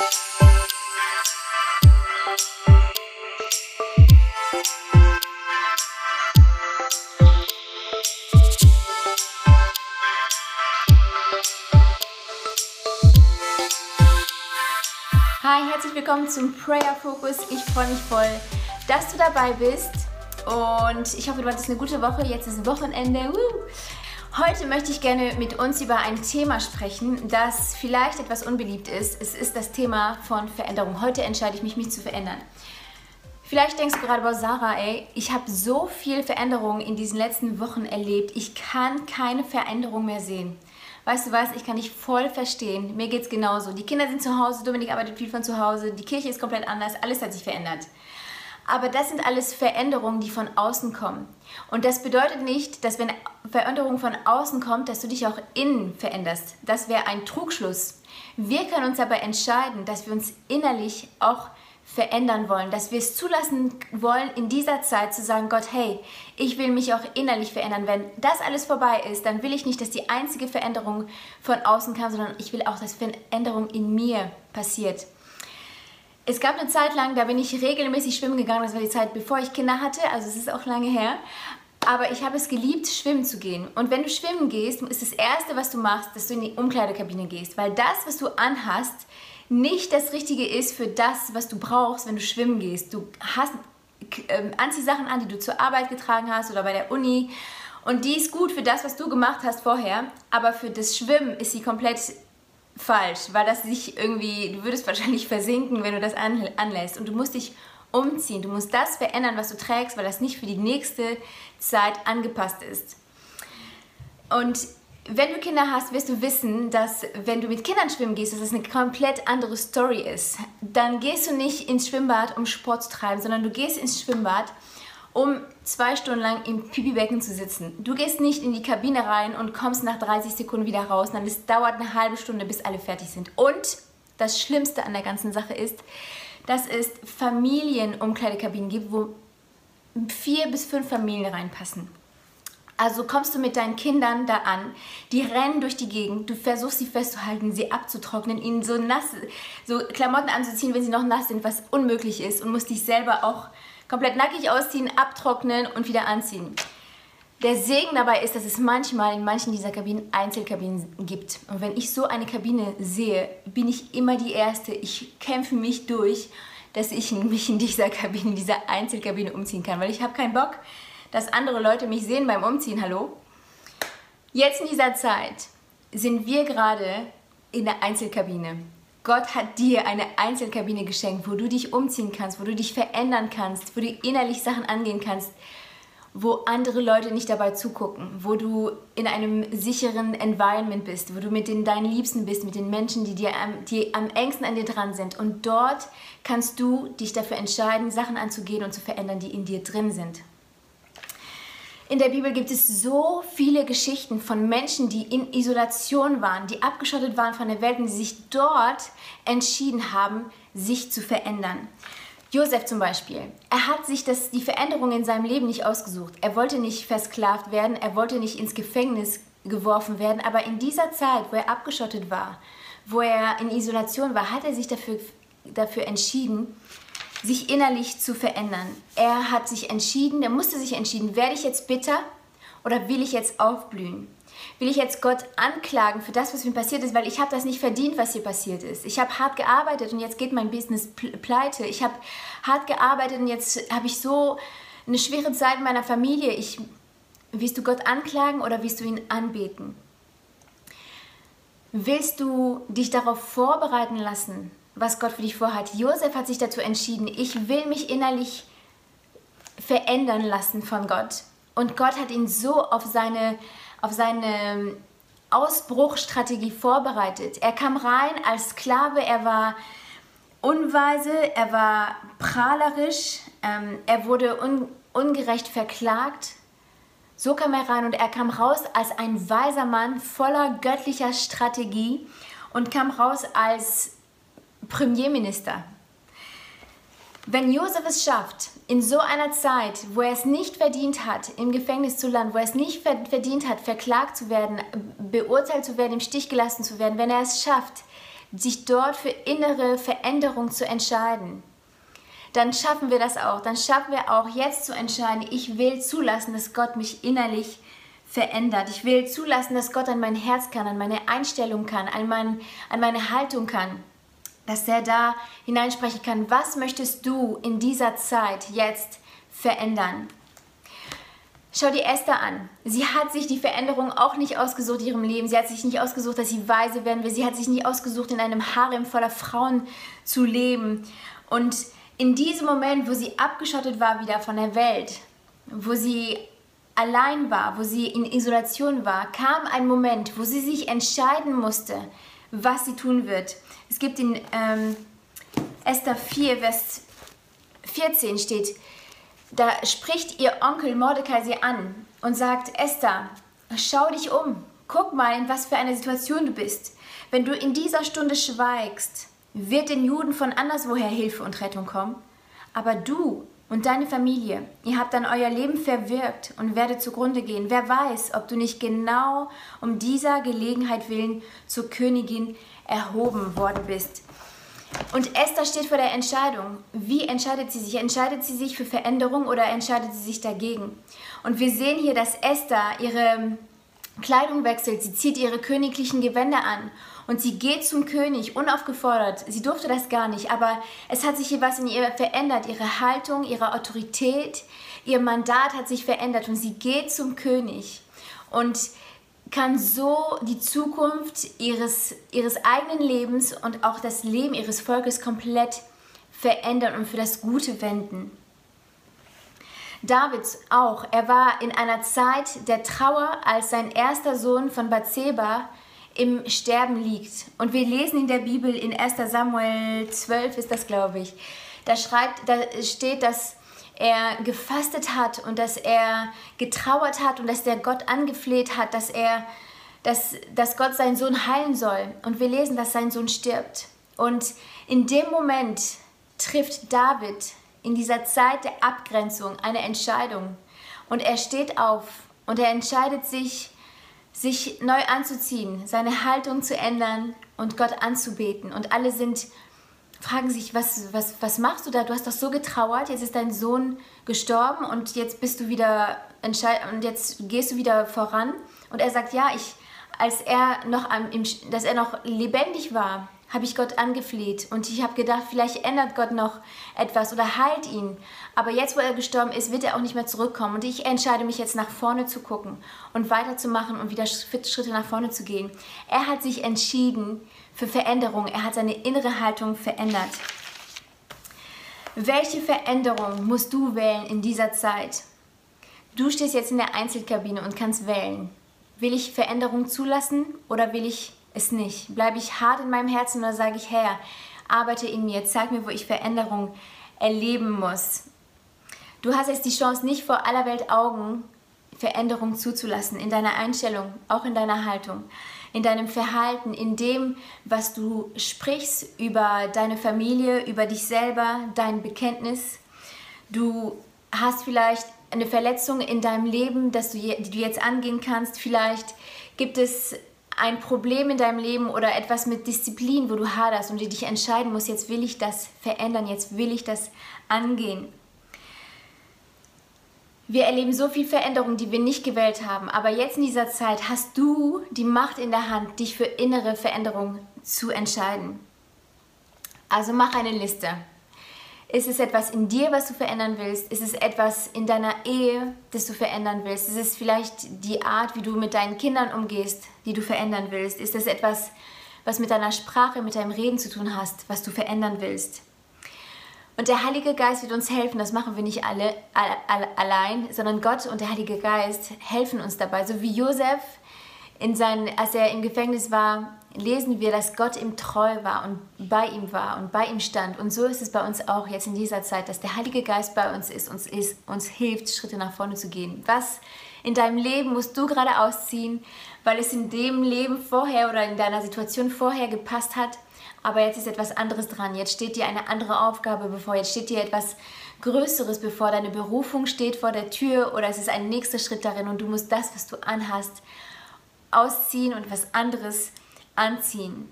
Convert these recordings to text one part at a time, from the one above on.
Hi, herzlich willkommen zum Prayer Focus. Ich freue mich voll, dass du dabei bist und ich hoffe, du hattest eine gute Woche. Jetzt ist Wochenende. Heute möchte ich gerne mit uns über ein Thema sprechen, das vielleicht etwas unbeliebt ist. Es ist das Thema von Veränderung. Heute entscheide ich mich, mich zu verändern. Vielleicht denkst du gerade, boah, Sarah, ey, ich habe so viel Veränderung in diesen letzten Wochen erlebt. Ich kann keine Veränderung mehr sehen. Weißt du was, ich kann dich voll verstehen. Mir geht es genauso. Die Kinder sind zu Hause, Dominik arbeitet viel von zu Hause, die Kirche ist komplett anders, alles hat sich verändert. Aber das sind alles Veränderungen, die von außen kommen. Und das bedeutet nicht, dass wenn Veränderung von außen kommt, dass du dich auch innen veränderst. Das wäre ein Trugschluss. Wir können uns aber entscheiden, dass wir uns innerlich auch verändern wollen, dass wir es zulassen wollen, in dieser Zeit zu sagen, Gott, hey, ich will mich auch innerlich verändern. Wenn das alles vorbei ist, dann will ich nicht, dass die einzige Veränderung von außen kam, sondern ich will auch, dass Veränderung in mir passiert. Es gab eine Zeit lang, da bin ich regelmäßig schwimmen gegangen. Das war die Zeit, bevor ich Kinder hatte. Also es ist auch lange her. Aber ich habe es geliebt, schwimmen zu gehen. Und wenn du schwimmen gehst, ist das Erste, was du machst, dass du in die Umkleidekabine gehst. Weil das, was du anhast, nicht das Richtige ist für das, was du brauchst, wenn du schwimmen gehst. Du hast äh, Anziehsachen an, die du zur Arbeit getragen hast oder bei der Uni. Und die ist gut für das, was du gemacht hast vorher. Aber für das Schwimmen ist sie komplett falsch, weil das sich irgendwie, du würdest wahrscheinlich versinken, wenn du das anlässt. Und du musst dich umziehen. Du musst das verändern, was du trägst, weil das nicht für die nächste Zeit angepasst ist. Und wenn du Kinder hast, wirst du wissen, dass wenn du mit Kindern schwimmen gehst, dass das eine komplett andere Story ist. Dann gehst du nicht ins Schwimmbad, um Sport zu treiben, sondern du gehst ins Schwimmbad, um zwei Stunden lang im Pipi-Becken zu sitzen. Du gehst nicht in die Kabine rein und kommst nach 30 Sekunden wieder raus, dann es dauert eine halbe Stunde, bis alle fertig sind. Und das Schlimmste an der ganzen Sache ist, dass es Familienumkleidekabinen gibt, wo vier bis fünf Familien reinpassen. Also kommst du mit deinen Kindern da an, die rennen durch die Gegend, du versuchst sie festzuhalten, sie abzutrocknen, ihnen so nass, so Klamotten anzuziehen, wenn sie noch nass sind, was unmöglich ist und musst dich selber auch komplett nackig ausziehen, abtrocknen und wieder anziehen. Der Segen dabei ist, dass es manchmal in manchen dieser Kabinen Einzelkabinen gibt. Und wenn ich so eine Kabine sehe, bin ich immer die Erste. Ich kämpfe mich durch, dass ich mich in dieser Kabine, in dieser Einzelkabine umziehen kann, weil ich habe keinen Bock, dass andere Leute mich sehen beim Umziehen. Hallo? Jetzt in dieser Zeit sind wir gerade in der Einzelkabine. Gott hat dir eine Einzelkabine geschenkt, wo du dich umziehen kannst, wo du dich verändern kannst, wo du innerlich Sachen angehen kannst, wo andere Leute nicht dabei zugucken, wo du in einem sicheren Environment bist, wo du mit den, deinen Liebsten bist, mit den Menschen, die, dir am, die am engsten an dir dran sind. Und dort kannst du dich dafür entscheiden, Sachen anzugehen und zu verändern, die in dir drin sind. In der Bibel gibt es so viele Geschichten von Menschen, die in Isolation waren, die abgeschottet waren von der Welt und die sich dort entschieden haben, sich zu verändern. Josef zum Beispiel, er hat sich das, die Veränderung in seinem Leben nicht ausgesucht. Er wollte nicht versklavt werden, er wollte nicht ins Gefängnis geworfen werden, aber in dieser Zeit, wo er abgeschottet war, wo er in Isolation war, hat er sich dafür, dafür entschieden, sich innerlich zu verändern. Er hat sich entschieden, er musste sich entschieden, werde ich jetzt bitter oder will ich jetzt aufblühen? Will ich jetzt Gott anklagen für das, was mir passiert ist, weil ich habe das nicht verdient, was hier passiert ist. Ich habe hart gearbeitet und jetzt geht mein Business pleite. Ich habe hart gearbeitet und jetzt habe ich so eine schwere Zeit in meiner Familie. Ich, willst du Gott anklagen oder willst du ihn anbeten? Willst du dich darauf vorbereiten lassen, was Gott für dich vorhat. Josef hat sich dazu entschieden, ich will mich innerlich verändern lassen von Gott. Und Gott hat ihn so auf seine, auf seine Ausbruchstrategie vorbereitet. Er kam rein als Sklave, er war unweise, er war prahlerisch, ähm, er wurde un, ungerecht verklagt. So kam er rein und er kam raus als ein weiser Mann voller göttlicher Strategie und kam raus als Premierminister. Wenn Josef es schafft, in so einer Zeit, wo er es nicht verdient hat, im Gefängnis zu landen, wo er es nicht verdient hat, verklagt zu werden, beurteilt zu werden, im Stich gelassen zu werden, wenn er es schafft, sich dort für innere Veränderung zu entscheiden, dann schaffen wir das auch. Dann schaffen wir auch jetzt zu entscheiden, ich will zulassen, dass Gott mich innerlich verändert. Ich will zulassen, dass Gott an mein Herz kann, an meine Einstellung kann, an, mein, an meine Haltung kann. Dass er da hineinsprechen kann, was möchtest du in dieser Zeit jetzt verändern? Schau dir Esther an. Sie hat sich die Veränderung auch nicht ausgesucht in ihrem Leben. Sie hat sich nicht ausgesucht, dass sie weise werden will. Sie hat sich nicht ausgesucht, in einem Harem voller Frauen zu leben. Und in diesem Moment, wo sie abgeschottet war wieder von der Welt, wo sie allein war, wo sie in Isolation war, kam ein Moment, wo sie sich entscheiden musste, was sie tun wird. Es gibt in ähm, Esther 4, Vers 14 steht, da spricht ihr Onkel Mordecai sie an und sagt, Esther, schau dich um, guck mal, in was für einer Situation du bist. Wenn du in dieser Stunde schweigst, wird den Juden von anderswoher Hilfe und Rettung kommen. Aber du und deine Familie, ihr habt dann euer Leben verwirkt und werdet zugrunde gehen. Wer weiß, ob du nicht genau um dieser Gelegenheit willen zur Königin erhoben worden bist. Und Esther steht vor der Entscheidung. Wie entscheidet sie sich? Entscheidet sie sich für Veränderung oder entscheidet sie sich dagegen? Und wir sehen hier, dass Esther ihre Kleidung wechselt. Sie zieht ihre königlichen Gewänder an und sie geht zum König unaufgefordert. Sie durfte das gar nicht, aber es hat sich hier was in ihr verändert. Ihre Haltung, ihre Autorität, ihr Mandat hat sich verändert und sie geht zum König und kann so die Zukunft ihres, ihres eigenen Lebens und auch das Leben ihres Volkes komplett verändern und für das Gute wenden. David auch, er war in einer Zeit der Trauer, als sein erster Sohn von Bathseba im Sterben liegt. Und wir lesen in der Bibel in 1 Samuel 12 ist das, glaube ich. Da, schreibt, da steht, dass er gefastet hat und dass er getrauert hat und dass der Gott angefleht hat, dass er dass, dass Gott seinen Sohn heilen soll. Und wir lesen, dass sein Sohn stirbt. Und in dem Moment trifft David in dieser Zeit der Abgrenzung eine Entscheidung. Und er steht auf und er entscheidet sich, sich neu anzuziehen, seine Haltung zu ändern und Gott anzubeten. Und alle sind, fragen sich, was, was, was machst du da? Du hast doch so getrauert, jetzt ist dein Sohn gestorben und jetzt bist du wieder und jetzt gehst du wieder voran. Und er sagt, ja, ich, als er noch am, dass er noch lebendig war, habe ich Gott angefleht und ich habe gedacht, vielleicht ändert Gott noch etwas oder heilt ihn. Aber jetzt, wo er gestorben ist, wird er auch nicht mehr zurückkommen. Und ich entscheide mich jetzt nach vorne zu gucken und weiterzumachen und wieder Schritte nach vorne zu gehen. Er hat sich entschieden für Veränderung. Er hat seine innere Haltung verändert. Welche Veränderung musst du wählen in dieser Zeit? Du stehst jetzt in der Einzelkabine und kannst wählen. Will ich Veränderung zulassen oder will ich es nicht? Bleibe ich hart in meinem Herzen oder sage ich, Herr, arbeite in mir, zeig mir, wo ich Veränderung erleben muss. Du hast jetzt die Chance, nicht vor aller Welt Augen Veränderung zuzulassen in deiner Einstellung, auch in deiner Haltung, in deinem Verhalten, in dem, was du sprichst über deine Familie, über dich selber, dein Bekenntnis. Du hast vielleicht eine Verletzung in deinem Leben, dass du, die du jetzt angehen kannst. Vielleicht gibt es ein Problem in deinem Leben oder etwas mit Disziplin, wo du haderst und du dich entscheiden musst, jetzt will ich das verändern, jetzt will ich das angehen. Wir erleben so viel Veränderung, die wir nicht gewählt haben, aber jetzt in dieser Zeit hast du die Macht in der Hand, dich für innere Veränderung zu entscheiden. Also mach eine Liste. Ist es etwas in dir, was du verändern willst? Ist es etwas in deiner Ehe, das du verändern willst? Ist es vielleicht die Art, wie du mit deinen Kindern umgehst, die du verändern willst? Ist es etwas, was mit deiner Sprache, mit deinem Reden zu tun hast, was du verändern willst? Und der Heilige Geist wird uns helfen, das machen wir nicht alle, alle allein, sondern Gott und der Heilige Geist helfen uns dabei. So wie Josef, in seinen, als er im Gefängnis war, lesen wir, dass Gott ihm treu war und bei ihm war und bei ihm stand. Und so ist es bei uns auch jetzt in dieser Zeit, dass der Heilige Geist bei uns ist, uns, ist, uns hilft, Schritte nach vorne zu gehen. Was in deinem Leben musst du gerade ausziehen, weil es in dem Leben vorher oder in deiner Situation vorher gepasst hat, aber jetzt ist etwas anderes dran. Jetzt steht dir eine andere Aufgabe bevor, jetzt steht dir etwas Größeres bevor, deine Berufung steht vor der Tür oder es ist ein nächster Schritt darin und du musst das, was du anhast, ausziehen und was anderes anziehen.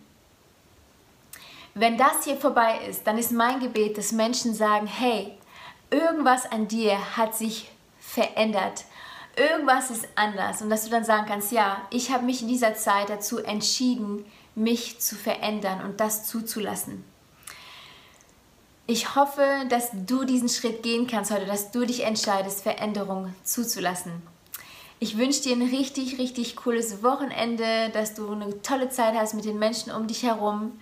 wenn das hier vorbei ist, dann ist mein Gebet, dass Menschen sagen, hey, irgendwas an dir hat sich verändert. Irgendwas ist anders und dass du dann sagen kannst, ja, ich habe mich in dieser Zeit dazu entschieden, mich zu verändern und das zuzulassen. Ich hoffe, dass du diesen Schritt gehen kannst heute, dass du dich entscheidest, Veränderung zuzulassen. Ich wünsche dir ein richtig, richtig cooles Wochenende, dass du eine tolle Zeit hast mit den Menschen um dich herum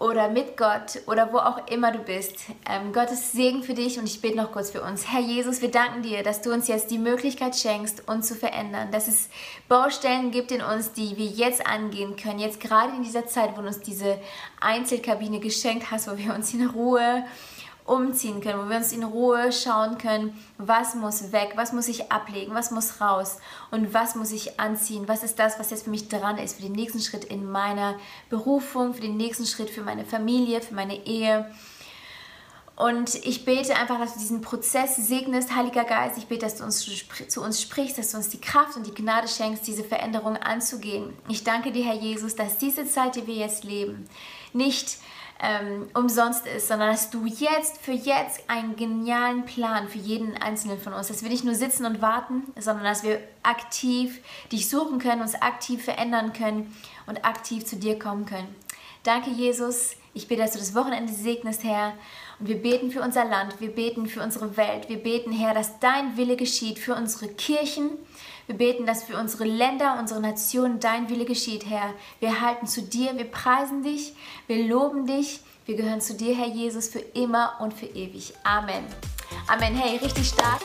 oder mit Gott oder wo auch immer du bist. Ähm, Gottes Segen für dich und ich bete noch kurz für uns. Herr Jesus, wir danken dir, dass du uns jetzt die Möglichkeit schenkst, uns zu verändern, dass es Baustellen gibt in uns, die wir jetzt angehen können, jetzt gerade in dieser Zeit, wo du uns diese Einzelkabine geschenkt hast, wo wir uns in Ruhe umziehen können, wo wir uns in Ruhe schauen können, was muss weg, was muss ich ablegen, was muss raus und was muss ich anziehen, was ist das, was jetzt für mich dran ist, für den nächsten Schritt in meiner Berufung, für den nächsten Schritt für meine Familie, für meine Ehe. Und ich bete einfach, dass du diesen Prozess segnest, Heiliger Geist. Ich bete, dass du uns zu uns sprichst, dass du uns die Kraft und die Gnade schenkst, diese Veränderung anzugehen. Ich danke dir, Herr Jesus, dass diese Zeit, die wir jetzt leben, nicht ähm, umsonst ist, sondern dass du jetzt für jetzt einen genialen Plan für jeden einzelnen von uns, dass wir nicht nur sitzen und warten, sondern dass wir aktiv dich suchen können, uns aktiv verändern können und aktiv zu dir kommen können. Danke, Jesus. Ich bete, dass du das Wochenende segnest, Herr. Und wir beten für unser Land, wir beten für unsere Welt, wir beten, Herr, dass dein Wille geschieht für unsere Kirchen, wir beten, dass für unsere Länder, unsere Nation dein Wille geschieht, Herr. Wir halten zu dir, wir preisen dich, wir loben dich. Wir gehören zu dir, Herr Jesus, für immer und für ewig. Amen. Amen. Hey, richtig stark.